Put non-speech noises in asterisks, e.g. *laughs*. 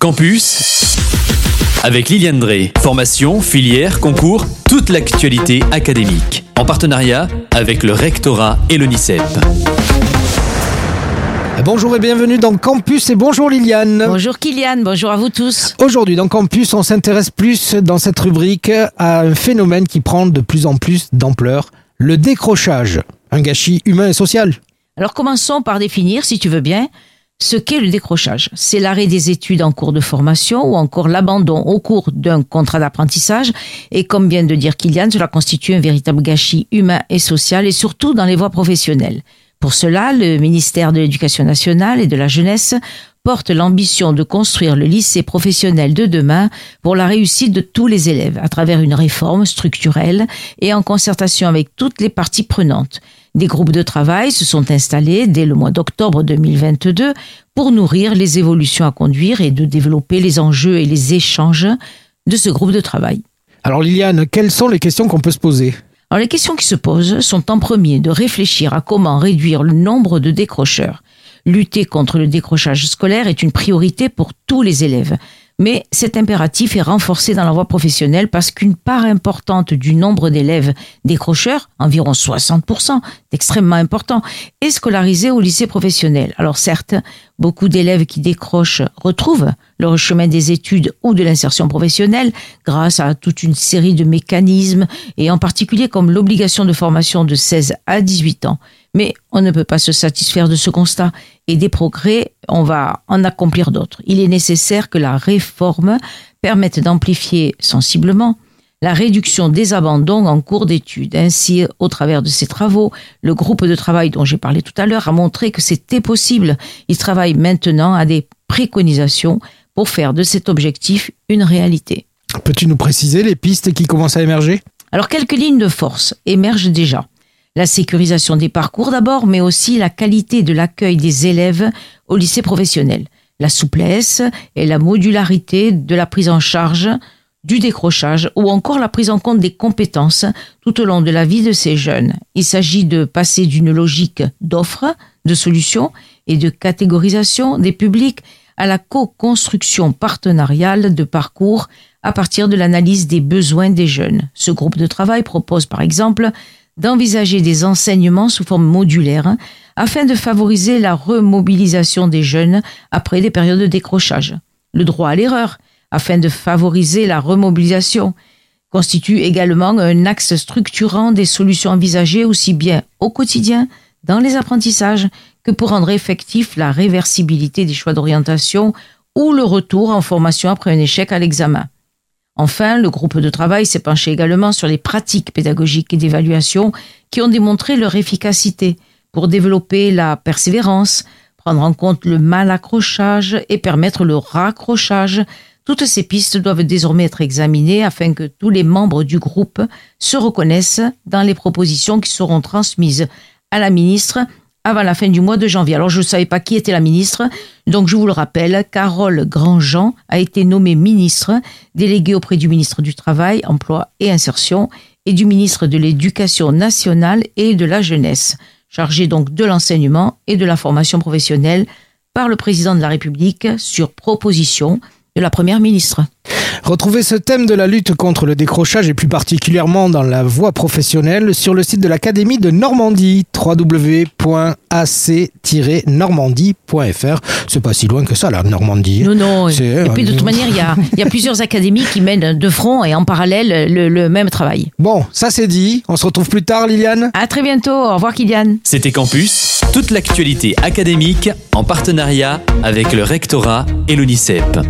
Campus avec Liliane Drey. Formation, filière, concours, toute l'actualité académique. En partenariat avec le rectorat et l'ONICEP. Bonjour et bienvenue dans Campus et bonjour Liliane. Bonjour Kylian, bonjour à vous tous. Aujourd'hui dans Campus, on s'intéresse plus dans cette rubrique à un phénomène qui prend de plus en plus d'ampleur, le décrochage, un gâchis humain et social. Alors commençons par définir, si tu veux bien, ce qu'est le décrochage? C'est l'arrêt des études en cours de formation ou encore l'abandon au cours d'un contrat d'apprentissage? Et comme vient de dire Kylian, cela constitue un véritable gâchis humain et social et surtout dans les voies professionnelles. Pour cela, le ministère de l'Éducation nationale et de la jeunesse porte l'ambition de construire le lycée professionnel de demain pour la réussite de tous les élèves à travers une réforme structurelle et en concertation avec toutes les parties prenantes. Des groupes de travail se sont installés dès le mois d'octobre 2022 pour nourrir les évolutions à conduire et de développer les enjeux et les échanges de ce groupe de travail. Alors Liliane, quelles sont les questions qu'on peut se poser? Alors les questions qui se posent sont en premier de réfléchir à comment réduire le nombre de décrocheurs. Lutter contre le décrochage scolaire est une priorité pour tous les élèves. Mais cet impératif est renforcé dans la voie professionnelle parce qu'une part importante du nombre d'élèves décrocheurs, environ 60%, extrêmement important, est scolarisée au lycée professionnel. Alors certes, beaucoup d'élèves qui décrochent retrouvent leur chemin des études ou de l'insertion professionnelle grâce à toute une série de mécanismes et en particulier comme l'obligation de formation de 16 à 18 ans. Mais on ne peut pas se satisfaire de ce constat et des progrès, on va en accomplir d'autres. Il est nécessaire que la réforme permette d'amplifier sensiblement la réduction des abandons en cours d'études. Ainsi, au travers de ces travaux, le groupe de travail dont j'ai parlé tout à l'heure a montré que c'était possible. Il travaille maintenant à des préconisations pour faire de cet objectif une réalité. Peux-tu nous préciser les pistes qui commencent à émerger? Alors, quelques lignes de force émergent déjà. La sécurisation des parcours d'abord, mais aussi la qualité de l'accueil des élèves au lycée professionnel. La souplesse et la modularité de la prise en charge du décrochage ou encore la prise en compte des compétences tout au long de la vie de ces jeunes. Il s'agit de passer d'une logique d'offre, de solutions et de catégorisation des publics à la co-construction partenariale de parcours à partir de l'analyse des besoins des jeunes. Ce groupe de travail propose par exemple d'envisager des enseignements sous forme modulaire afin de favoriser la remobilisation des jeunes après des périodes de décrochage. Le droit à l'erreur, afin de favoriser la remobilisation, constitue également un axe structurant des solutions envisagées aussi bien au quotidien, dans les apprentissages, que pour rendre effectif la réversibilité des choix d'orientation ou le retour en formation après un échec à l'examen. Enfin, le groupe de travail s'est penché également sur les pratiques pédagogiques et d'évaluation qui ont démontré leur efficacité pour développer la persévérance, prendre en compte le mal accrochage et permettre le raccrochage. Toutes ces pistes doivent désormais être examinées afin que tous les membres du groupe se reconnaissent dans les propositions qui seront transmises à la ministre avant la fin du mois de janvier. Alors je ne savais pas qui était la ministre, donc je vous le rappelle, Carole Grandjean a été nommée ministre, déléguée auprès du ministre du Travail, Emploi et Insertion et du ministre de l'Éducation nationale et de la jeunesse, chargée donc de l'enseignement et de la formation professionnelle par le président de la République sur proposition de la première ministre. Retrouvez ce thème de la lutte contre le décrochage et plus particulièrement dans la voie professionnelle sur le site de l'Académie de Normandie www.ac-normandie.fr. C'est pas si loin que ça la Normandie. Non, non. Et puis de toute manière, il y a, *laughs* y a, plusieurs académies qui mènent de front et en parallèle le, le même travail. Bon, ça c'est dit. On se retrouve plus tard, Liliane. À très bientôt. Au revoir, Kylian. C'était Campus, toute l'actualité académique en partenariat avec le rectorat et l'ONICEP.